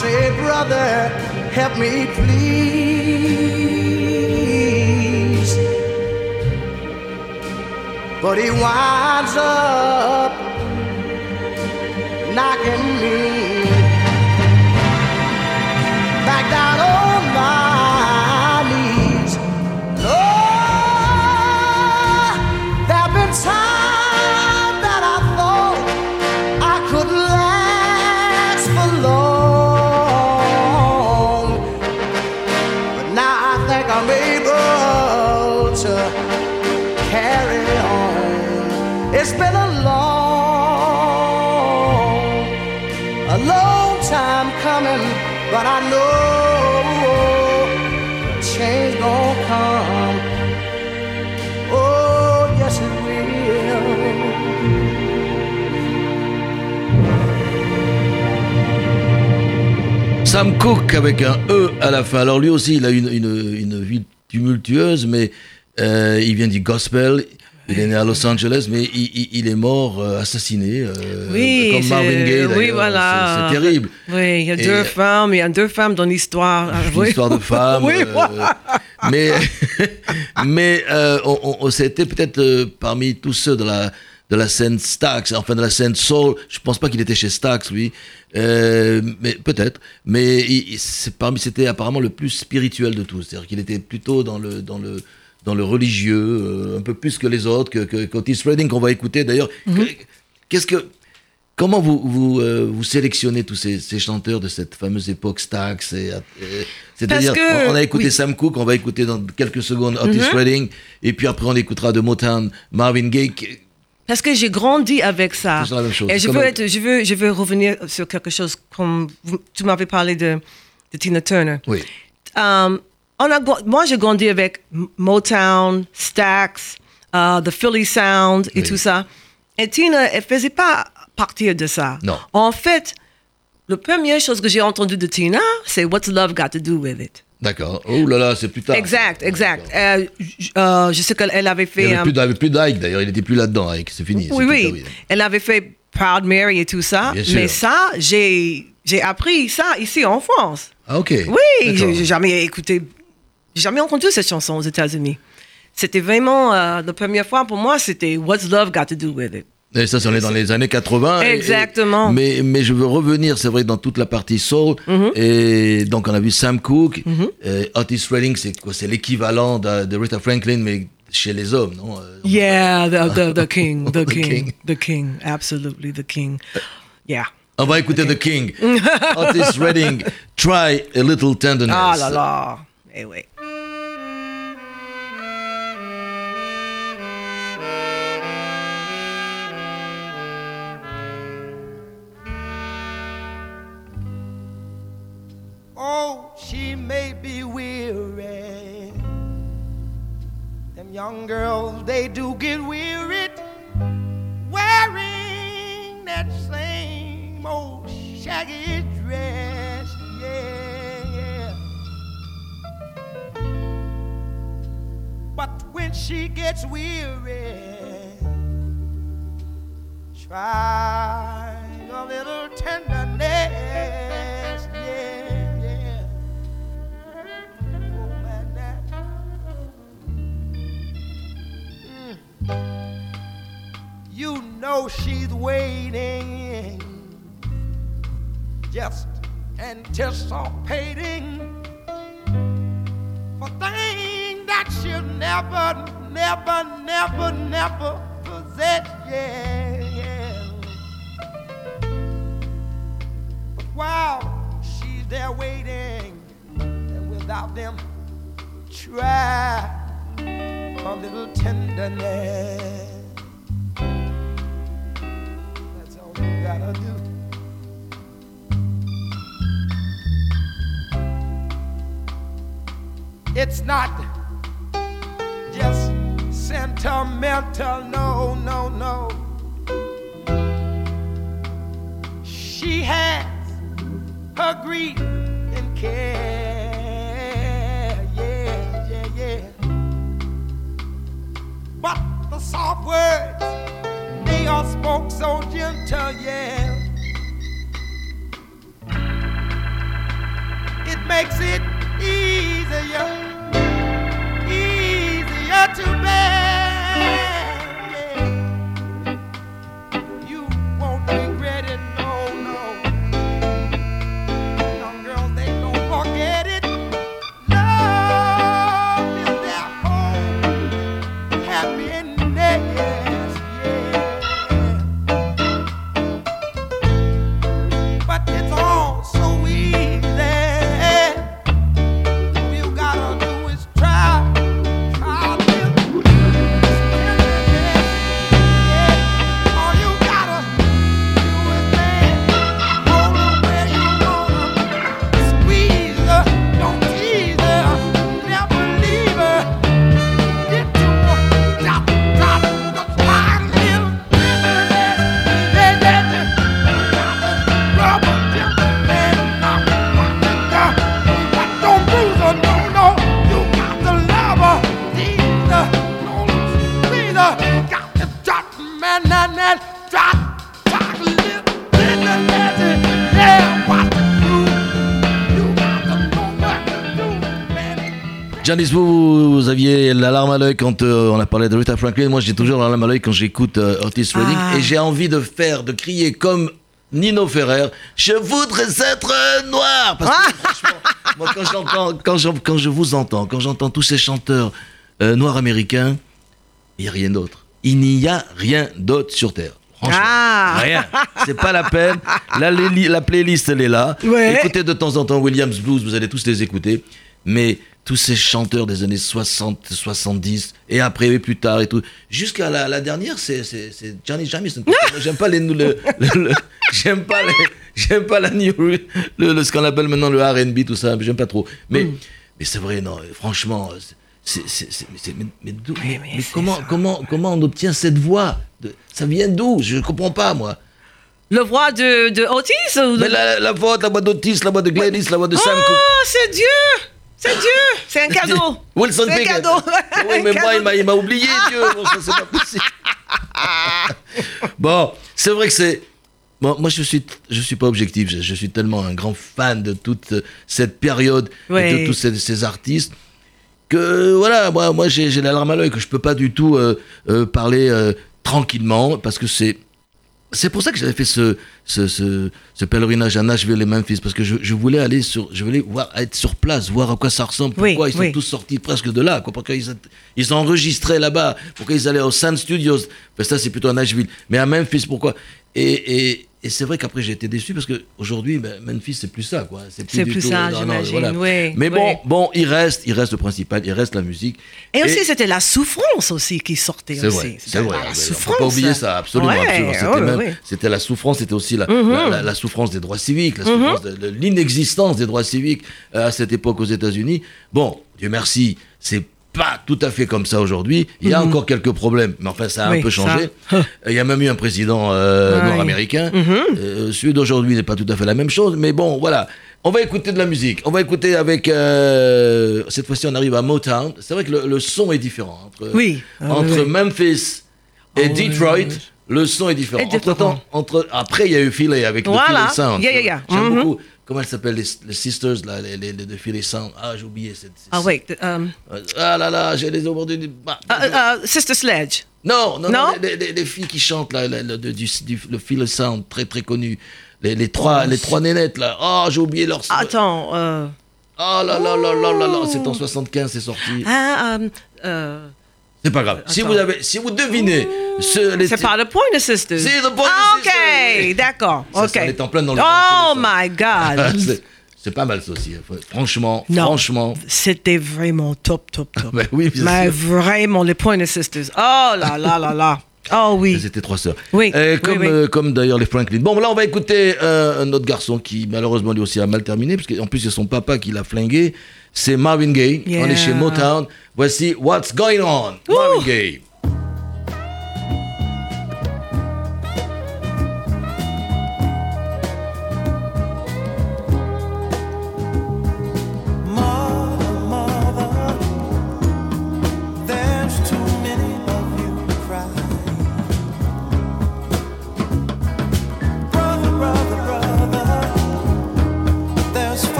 say, Brother, help me please. But he winds up knocking me Sam Cooke avec un E à la fin. Alors lui aussi, il a une, une, une vie tumultueuse, mais euh, il vient du gospel. Il est né à Los Angeles, mais il, est mort euh, assassiné, euh, Oui, comme c'est- Marvin Gaye. oui, voilà. C'est terrible. Oui, il y a Et- deux femmes, il y a deux femmes dans l'histoire. Ah, Une oui. histoire de femme. <laughs> Oui, euh, mais <laughs> mais euh, on, on- c'était peut-être parmi tous ceux de la de la scène Stax, enfin de la scène soul. Je pense pas qu'il était chez Stax, lui, Euh, mais peut-être. Mais c'était apparemment le plus spirituel de tous. C'est-à-dire qu'il était plutôt dans le dans le dans le religieux, euh, un peu plus que les autres, que, que qu'Otis Redding qu'on va écouter d'ailleurs. Mhm. Que- Qu'est-ce que Comment vous, vous, euh, vous sélectionnez tous ces, ces chanteurs de cette fameuse époque Stax et, C'est-à-dire, on, on a écouté oui. Sam Cooke, on va écouter dans quelques secondes Otis Mhm. Redding, et puis après on écoutera de Motown Marvin Gaye. Parce que j'ai grandi avec ça. C'est la même chose. Et je veux, un- être, je, veux, je veux revenir sur quelque chose comme vous- tu m'avais parlé de, de Tina Turner. Oui. Um, on a, gr- moi, j'ai grandi avec Motown, Stax, uh, The Philly Sound et Oui. tout ça. Et Tina, elle faisait pas partie de ça. Non. En fait, la première chose que j'ai entendue de Tina, c'est What's Love Got to Do with It? D'accord. Oh là là, c'est plus tard. Exact, exact. Euh, euh, je sais qu'elle avait Il fait. n'y un- avait plus, d'I- plus d'Ike d'ailleurs, il n'était plus là-dedans, Ike, c'est fini. oui, oui. Elle avait fait Proud Mary et tout ça. Bien sûr. Mais ça, j'ai j'ai appris ça ici en France. Ah, ok. Oui, j'ai jamais écouté, jamais entendu cette chanson aux États-Unis. C'était vraiment euh, la première fois pour moi, c'était What's Love Got to Do with It? Et ça, c'est on est dans les années 80. et- et- Exactement. mais, mais je veux revenir, c'est vrai, dans toute la partie soul. Mhm. Et donc, on a vu Sam Cooke. euh, Otis Redding, c'est quoi C'est l'équivalent de, de Rita Franklin, mais chez les hommes, non Euh, Yeah, the, the, the <laughs> king, the, The king, king. the king, absolutely the king. Yeah. On va écouter The King. Otis Redding, <laughs> Try a Little Tenderness. Ah là là. Eh oui. They do get wearied wearing that same old shaggy dress. Yeah, yeah. But when she gets weary, gentle, yeah. It makes it easier, easier to bear. Janice, vous, vous aviez la larme à l'œil quand euh, on a parlé de Rita Franklin. Moi, j'ai toujours la larme à l'œil quand j'écoute euh, Otis Redding. Ah. Et j'ai envie de faire, de crier comme Nino Ferrer. Je voudrais être noir. Parce que franchement, moi, quand, j'entends, quand, j'en- quand je vous entends, quand j'entends tous ces chanteurs euh, noirs américains, il n'y a rien d'autre. Il n'y a rien d'autre sur Terre. Franchement, Ah. rien. C'est pas la peine. La, la- la playlist, elle est là. Ouais. Écoutez de temps en temps Williams Blues, vous allez tous les écouter. Mais tous ces chanteurs des années 60, 70, et après, et plus tard, et tout. Jusqu'à la, la dernière, c'est Johnny Jamison. <laughs> J'aime pas les. Le, le- le- j'aime pas les. J'aime pas la new, le, ce qu'on appelle maintenant le R&B, tout ça. J'aime pas trop. Mais, Mm. mais c'est vrai, non. Franchement, c'est, c'est, c'est- mais, comment, ça. comment, comment on obtient cette voix De- Ça vient d'où? Je comprends pas, moi. Le voix de, de Otis ou de- Mais la, la voix, la voix d'Otis, la voix de Gladys, la voix de Sam Cooke. Oh, c'est Dieu C'est Dieu C'est un cadeau <laughs> Wilson C'est un Pickett. cadeau Oui, Un mais moi, il m'a, il m'a oublié, Dieu. Bon, ça, c'est pas possible. <laughs> bon, c'est vrai que c'est. Bon, moi, je suis, je suis pas objectif. Je, je suis tellement un grand fan de toute cette période et Ouais. de tous ces, ces artistes que voilà, moi, moi j'ai, j'ai la larme à l'œil que je peux pas du tout euh, euh, parler euh, tranquillement parce que c'est c'est pour ça que j'avais fait ce, ce, ce, ce pèlerinage à Nashville et Memphis, parce que je, je voulais aller sur, je voulais voir, être sur place, voir à quoi ça ressemble, Oui, pourquoi ils sont oui. tous sortis presque de là, quoi, pourquoi ils, ils enregistraient là-bas, pourquoi ils allaient au Sun Studios, ben ça c'est plutôt à Nashville, mais à Memphis, pourquoi? Et, et, et c'est vrai qu'après j'ai été déçu parce que aujourd'hui ben, Memphis c'est plus ça, quoi. C'est plus ça, non, j'imagine, oui, Mais bon, bon, il reste, il reste le principal, il reste la musique. Et aussi, c'était la souffrance aussi qui sortait C'est aussi. vrai, c'est vrai. La souffrance. peut pas oublier ça, absolument. Ouais, absolument. C'était, la souffrance, c'était aussi la, Mhm. la, la- la souffrance des droits civiques, de l'inexistence des droits civiques euh, à cette époque aux États-Unis. Bon, Dieu merci, c'est pas tout à fait comme ça aujourd'hui. Il y a encore quelques problèmes, mais enfin ça a Mhm. Oui, un peu changé. <laughs> Euh, Il y a même eu un président euh, nord-américain. Mhm. Euh, celui d'aujourd'hui n'est pas tout à fait la même chose, mais bon, voilà. On va écouter de la musique. On va écouter avec. euh, cette fois-ci, on arrive à Motown. C'est vrai que le, le son est différent entre, Oui. Ah, entre oui, oui. Memphis et oui, Detroit. oui, oui. Le son est différent. Différent. Entre-temps, entre, après, il y a eu Philly avec le Voilà. Philly Sound. Yeah, yeah, yeah. J'aime Mhm. beaucoup. Comment elles s'appellent, les, les sisters, là, les, les, les de Philly Sound Ah, j'ai oublié. Cette, Ah, wait. um, Ah là là, j'ai les aujourd'hui. bah, uh, uh, Sister Sledge. non, non, non, les, les- les filles qui chantent là, le, le- du, du- le Philly Sound, très très connu. les, les trois, les trois nénettes là. Oh, j'ai oublié leur. Attends, euh, Oh là là là là là là, c'est en 75, c'est sorti. ah, euh, euh, C'est pas grave. Si vous avez, si vous devinez ce, les c'est pas The Pointer Sisters. C'est Pointer ah, Sisters, ok, oui. d'accord, Ça, ok. ça, est en plein dans le- Oh le- my God. <laughs> c'est, pas mal ça aussi. Franchement, Non. franchement. C'était vraiment top, top, top. <laughs> Ben oui, Mais sûr. vraiment, les Pointer Sisters. Oh là là là là. Oh oui. Étaient trois sœurs. Oui, Euh, oui, comme, oui. euh, comme d'ailleurs les Franklin. Bon, là, on va écouter euh, un autre garçon qui, malheureusement, lui aussi a mal terminé, parce qu'en plus, c'est son papa qui l'a flingué. C'est Marvin Gaye. On est chez. Motown. Voici What's Going On. Marvin Gaye.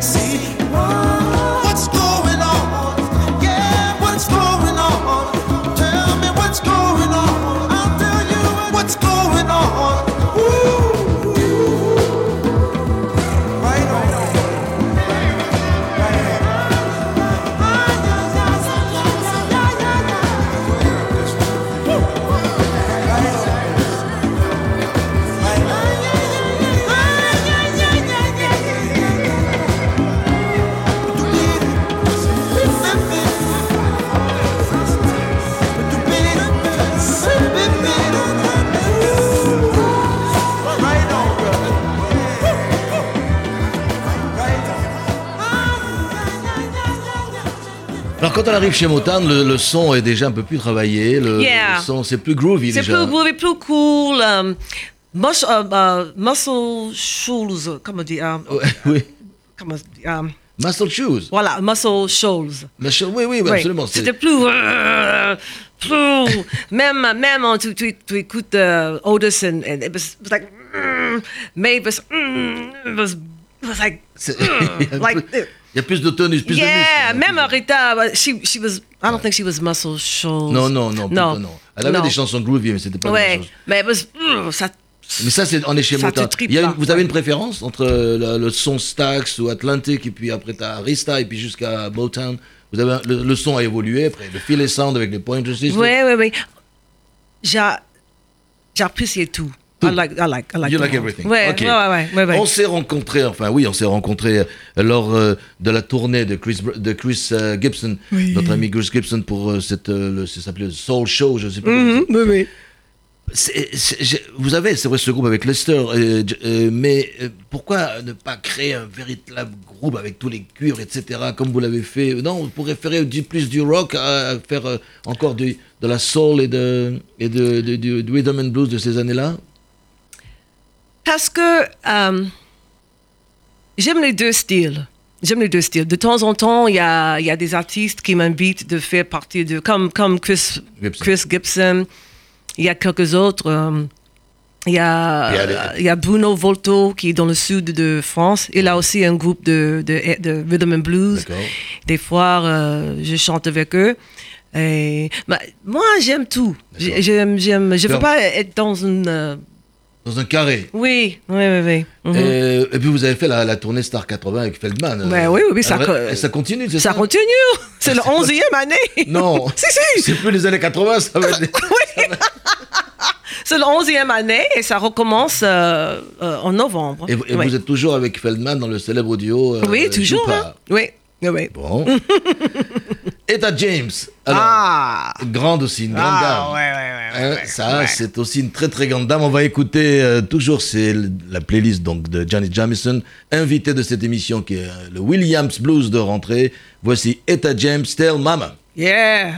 See quand on arrive chez Motown, le, le son est déjà un peu plus travaillé. Le, Yeah. le son, c'est plus groovy C'est déjà. plus groovy, plus cool. euh, mus- euh, euh, muscle shoals, comment dire Ouais, <laughs> oui. comment dire, Muscle Shoes. Voilà, muscle cho- Oui, oui, oui, absolument. c'est- C'était plus. plus même, même tu, tu, tu écoutes uh, Otis and, and it was, it was like. mm, mais it was. mm, it was, it was like. c'est- mm, <laughs> a like plus- il y a plus de tonus, plus de yeah, muscles. hein, même de- Rita, she, she was. I don't think she was muscle shoals. Non, non, non, non. non. Elle avait Non. des chansons groovy, mais c'était pas la Ouais, même chose. mais was. mm, ça, Mais ça, c'est, on est chez Ça te Motown. tripe Il y a une- pas, vous avez une préférence entre euh, le, le son Stax ou Atlantic, et puis après t'as Arista, et puis jusqu'à Motown? Vous avez, le, le son a évolué, après le fil et sound avec les Pointer Sisters. Oui, oui, oui. J'ai- J'apprécie tout. I like, I like, I like. You like everything. Ouais, Ok. ouais, ouais, ouais, ouais. On s'est rencontrés, enfin oui, on s'est rencontrés euh, lors euh, de la tournée de Chris, de Chris euh, Gibson, notre ami Chris Gibson pour euh, cette, le, ça s'appelait Soul Show, je sais pas. comment Mhm, oui, j'ai- vous avez, c'est vrai, ce groupe avec Lester, euh, euh, mais euh, pourquoi ne pas créer un véritable groupe avec tous les cuivres, etc., comme vous l'avez fait? Non, vous pourrez faire du, plus du rock, à faire encore du, de la soul et, de, et de, de- du, du rhythm and blues de ces années-là? Parce que euh, j'aime les deux styles. J'aime les deux styles. De temps en temps, il y a, il y a des artistes qui m'invitent de faire partie de. Comme, comme Chris, Gibson. Chris Gibson. Il y a quelques autres. euh, il y, a, Il y a des- il y a Bruno Volto qui est dans le sud de France. Il a aussi un groupe de, de, de rhythm and blues. Des fois, euh, je chante avec eux. Et, bah, moi, j'aime tout. D'accord. J'aime, j'aime, je ne veux pas être dans une. Euh, Dans un carré. oui, oui, oui, oui. Mhm. et, et puis vous avez fait la, la tournée Star 80 avec Feldman. euh, Ouais, oui, oui, oui, ça alors, co- et ça continue, c'est ça Ça continue. C'est le 11e année. Non. <laughs> si, si. C'est plus les années 80, ça va être... <laughs> C'est le 11e année et ça recommence euh, euh, en novembre. Et, vous- et Oui. vous êtes toujours avec Feldman dans le célèbre duo euh, Oui, toujours. Hein. Oui, oui, oui. Bon. <laughs> Etta James. Alors, Ah. grande aussi, une grande dame. ouais, ouais, ouais. Hein, ça, c'est aussi une très très grande dame. On va écouter euh, toujours c'est la playlist donc de Janet Jamison, invité de cette émission qui est euh, le Williams Blues de rentrée. Voici Etta James, Tell Mama. Yeah.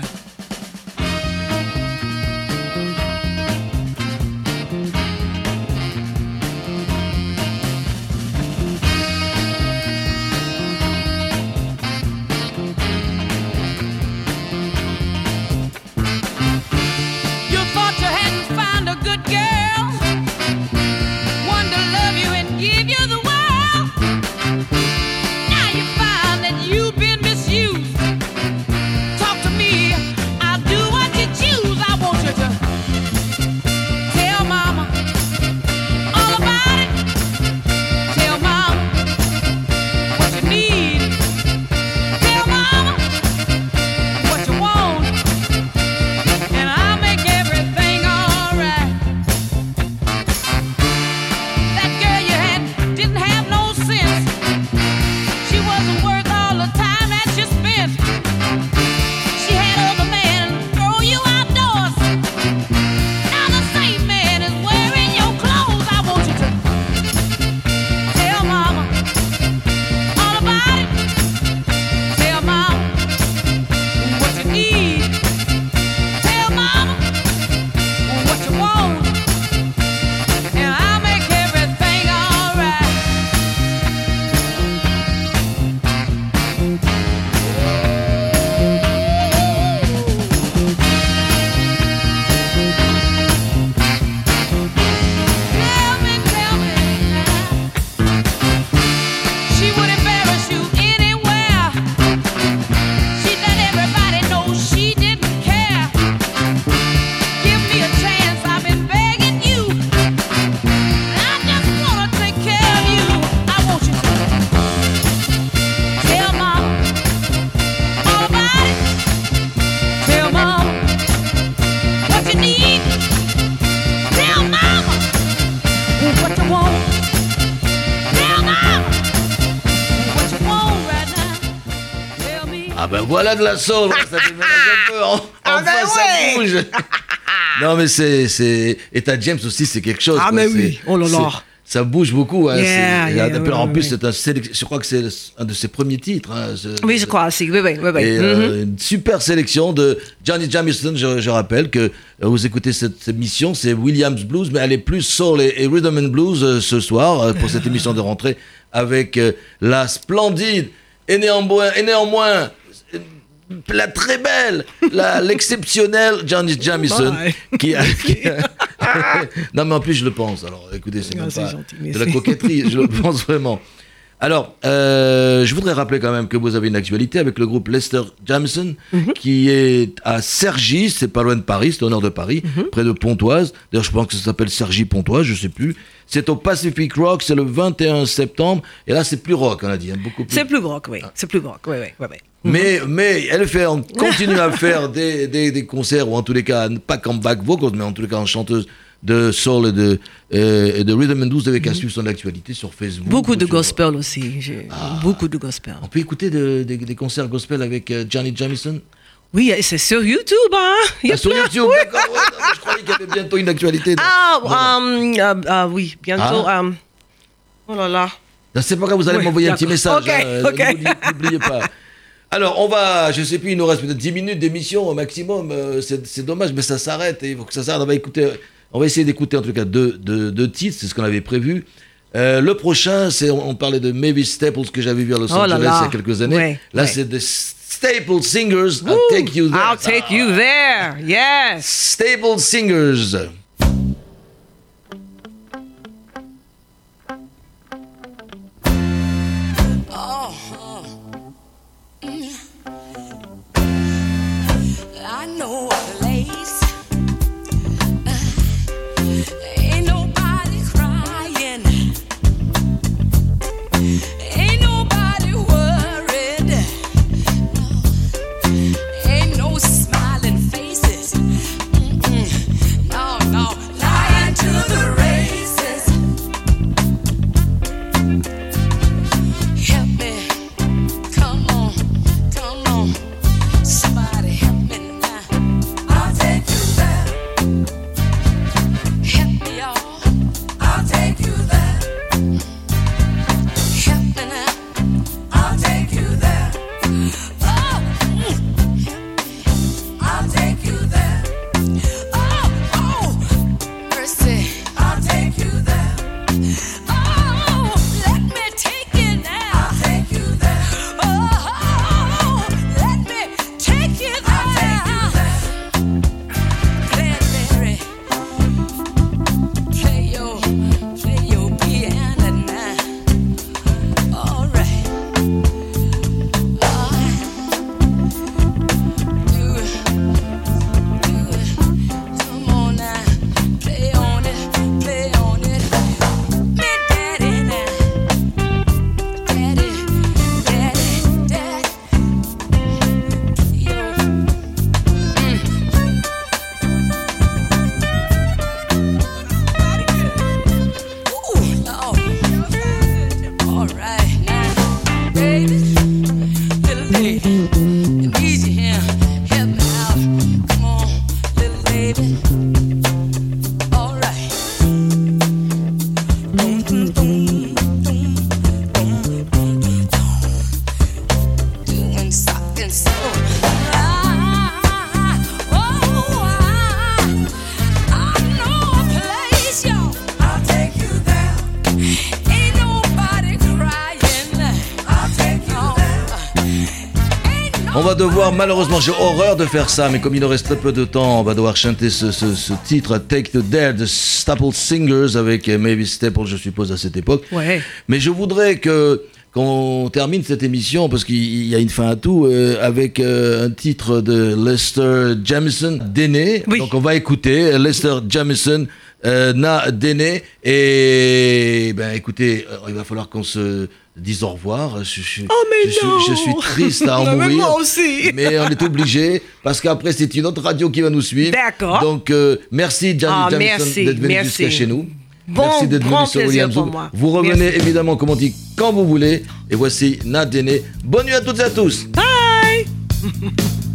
Ah ben voilà de la soul, ça déménage un peu, en- <laughs> Ah enfin ben ça ouais. bouge. <laughs> non mais c'est, c'est, Etta James aussi c'est quelque chose. Ah, quoi. mais C'est- oui. Oh là là. c'est- Ça bouge beaucoup. Hein. Yeah, c'est- yeah, et ouais, en ouais, plus c'est un sélec- je crois que c'est un de ses premiers titres. hein, Oui, je crois aussi. Oui, oui, oui. oui. Et euh, une super sélection de Johnny Jamison. Je, je rappelle que euh, vous écoutez cette, cette émission, c'est Williams Blues, mais elle est plus soul et, et rhythm and blues euh, ce soir euh, pour cette émission de rentrée avec la splendide et néanmoins, et néanmoins la très belle, la- <laughs> l'exceptionnelle Johnny Jamison qui a, qui a- <laughs> non mais en plus je le pense. Alors écoutez, c'est Ah, même pas gentil, de la coquetterie, je le <laughs> pense vraiment. Alors, euh, je voudrais rappeler quand même que vous avez une actualité avec le groupe Lester Jamison, Mhm. qui est à Cergy, c'est pas loin de Paris, c'est au nord de Paris, Mhm. près de Pontoise. D'ailleurs, je pense que ça s'appelle Cergy Pontoise, je sais plus. C'est au Pacific Rock, c'est le 21 septembre, et là c'est plus rock, on a dit, hein, beaucoup plus. C'est plus rock, oui. C'est plus rock, oui, oui, oui. Oui. Mais, mais elle fait, on continue à <laughs> faire des, des, des concerts, ou en tous les cas, pas comme back vocals, mais en tous les cas en chanteuse de soul et de, euh, et de rhythm and blues, vous avez qu'à suivre son actualité sur Facebook. Mhm. Beaucoup de sur- gospel aussi. j'ai Beaucoup de gospel. On peut écouter de- des- des concerts gospel avec euh, Johnny Jamison Oui, c'est sur YouTube, hein. Il y a Ah, sur. YouTube, d'accord. ouais, non, mais je croyais qu'il y avait bientôt une actualité. Ah, euh, euh, ah oui, bientôt. Ah. euh, oh là là. C'est pas grave, vous allez Oui, m'envoyer un petit d'accord. message. Ok, hein, ok. n'oubliez- N'oubliez pas. <laughs> Alors, on va, je sais plus, il nous reste peut-être 10 minutes d'émission au maximum. euh, C'est dommage, mais ça s'arrête. et Il faut que ça s'arrête. On va écouter, on va essayer d'écouter en tout cas deux, deux, deux titres, c'est ce qu'on avait prévu. Euh, le prochain, c'est on, on parlait de Mavis Staples que j'avais vu à Los Oh là Angeles là. il y a quelques années. Ouais, Là, ouais. c'est The Staple Singers. I'll take you there. I'll take you there. Yes. Staple Singers. Malheureusement, j'ai horreur de faire ça, mais comme il nous reste très peu de temps, on va devoir chanter ce, ce- ce titre Take the Dare de Staple Singers avec Mavis Staple, je suppose, à cette époque. Ouais. Mais je voudrais que qu'on termine cette émission, parce qu'il y a une fin à tout, euh, avec euh, un titre de Lester Jamison, Déné. Oui. Donc on va écouter euh, Lester Jamison, euh, Na Déné. Et ben écoutez, il va falloir qu'on se dise au revoir. Je, je- Oh, mais je suis, non je suis triste à en <laughs> Non, mais mourir. moi aussi. Mais on est obligé, parce qu'après c'est une autre radio qui va nous suivre. D'accord. Donc euh, merci Janet Ah, Jamison merci, d'être venu jusqu'à chez nous. Bon, merci d'être venu sur pour Zoom. Vous revenez Merci. évidemment, comme on dit, quand vous voulez. Et voici Nadéné. Bonne nuit à toutes et à tous. Bye. <laughs>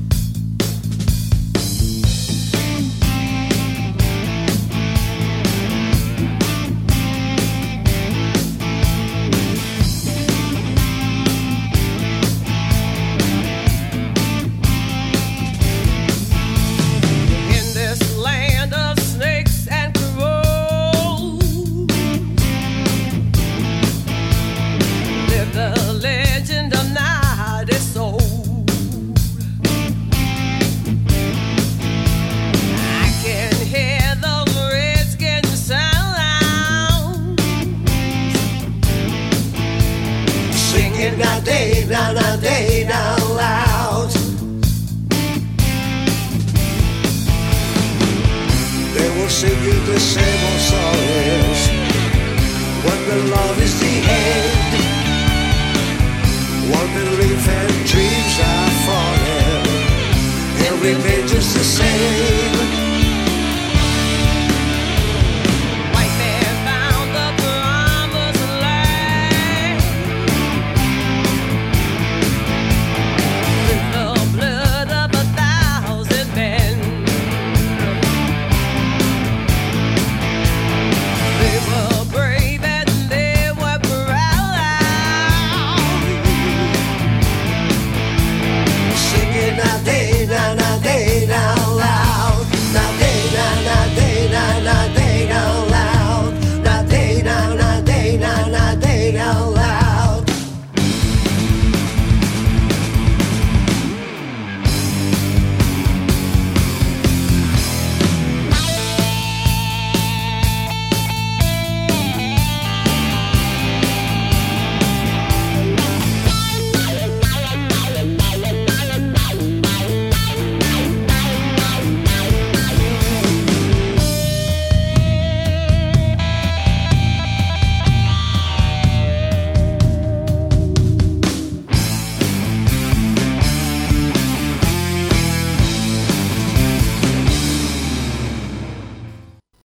Now, on a now loud. They will sing the same old songs when the love is the end. Dreams are falling. Just the same.